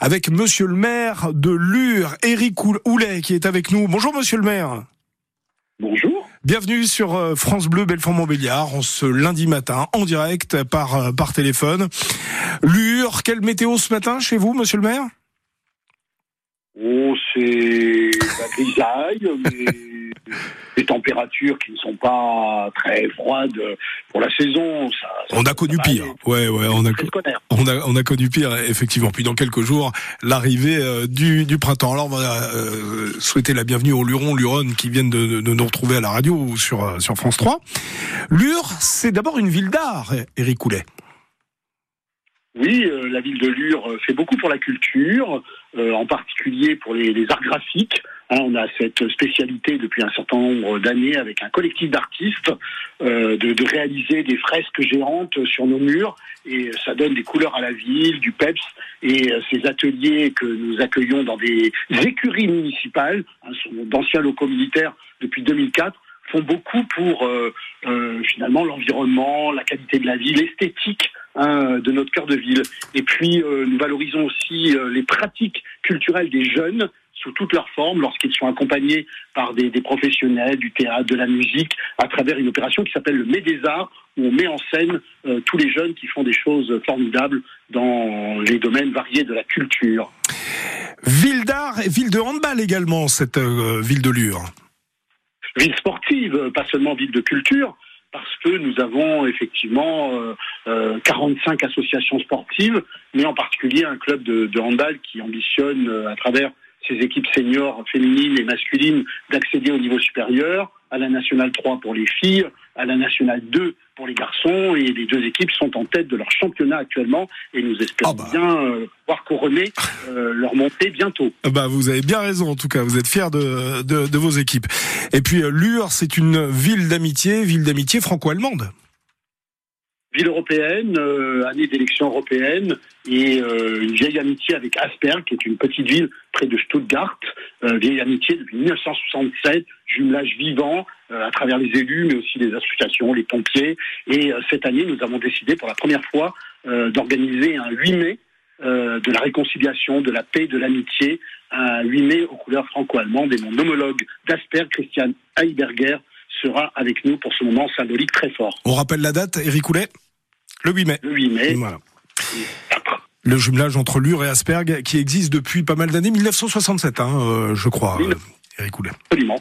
avec monsieur le maire de Lure, Éric Houlet, qui est avec nous. Bonjour monsieur le maire. Bonjour. Bienvenue sur euh, France Bleu Belfort-Montbéliard, en ce lundi matin, en direct par, euh, par téléphone. Lure, quelle météo ce matin chez vous, monsieur le maire? Oh, c'est la grisaille, mais températures qui ne sont pas très froides pour la saison. Ça, ça on a connu pire. aller. Ouais, ouais, on a, Très scolaire. on a, on a connu pire, effectivement. Puis dans quelques jours, l'arrivée euh, du, du printemps. Alors, on va euh, souhaiter la bienvenue aux Lurons, Luronnes qui viennent de, de nous retrouver à la radio ou sur, euh, sur France 3. Lure, c'est d'abord une ville d'art, Éric Houlet. Oui, euh, la ville de Lure euh, fait beaucoup pour la culture, euh, en particulier pour les, arts graphiques. Hein, on a cette spécialité depuis un certain nombre d'années avec un collectif d'artistes de, réaliser des fresques géantes sur nos murs et ça donne des couleurs à la ville, du peps et ces ateliers que nous accueillons dans des écuries municipales, hein, sont d'anciens locaux militaires depuis 2004 font beaucoup pour euh, euh, finalement l'environnement, la qualité de la vie, l'esthétique hein, de notre cœur de ville. Et puis euh, nous valorisons aussi les pratiques culturelles des jeunes sous toutes leurs formes, lorsqu'ils sont accompagnés par des, professionnels du théâtre, de la musique, à travers une opération qui s'appelle le Mai des Arts, où on met en scène tous les jeunes qui font des choses formidables dans les domaines variés de la culture. Ville d'art et ville de handball également, cette ville de Lure. Ville sportive, pas seulement ville de culture, parce que nous avons effectivement euh, euh, 45 associations sportives, mais en particulier un club de, de handball qui ambitionne, euh, à travers ses équipes seniors féminines et masculines, d'accéder au niveau supérieur, à la nationale 3 pour les filles, à la nationale 2 pour les garçons, et les deux équipes sont en tête de leur championnat actuellement, et nous espérons Ah bah. bien euh, pouvoir couronner euh, leur montée bientôt. Bah, vous avez bien raison, en tout cas. Vous êtes fiers de, de, de vos équipes. Et puis, euh, Lure, c'est une ville d'amitié, ville d'amitié franco-allemande. Ville européenne, euh, année d'élection européenne, et euh, une vieille amitié avec Asperg, qui est une petite ville près de Stuttgart, euh, vieille amitié depuis 1967, jumelage vivant euh, à travers les élus, mais aussi les associations, les pompiers. Et euh, cette année, nous avons décidé pour la première fois euh, d'organiser un 8 mai de la réconciliation, de la paix, de l'amitié, un 8 mai aux couleurs franco-allemandes. Et mon homologue d'Asperg, Christian Heiberger, sera avec nous pour ce moment symbolique très fort. On rappelle la date, Éric Houlet Le 8 mai. Le 8 mai, Voilà. Le jumelage entre Lure et Asperg qui existe depuis pas mal d'années, 1967, hein, euh, je crois, euh, Éric Houlet. absolument.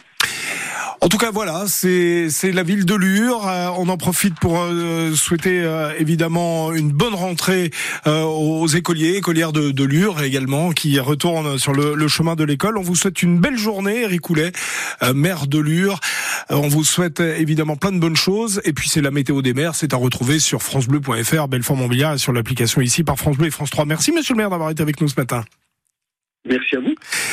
En tout cas, voilà, c'est la ville de Lure. Euh, on en profite pour euh, souhaiter euh, évidemment une bonne rentrée aux écoliers, écolières de, de Lure également, qui retournent sur le, le chemin de l'école. On vous souhaite une belle journée, Eric Houlet, euh, maire de Lure. On vous souhaite euh, évidemment plein de bonnes choses. Et puis c'est la météo des mers, c'est à retrouver sur francebleu.fr, Belfort-Montbéliard et sur l'application ici par France Bleu et France 3. Merci Monsieur le maire d'avoir été avec nous ce matin. Merci à vous.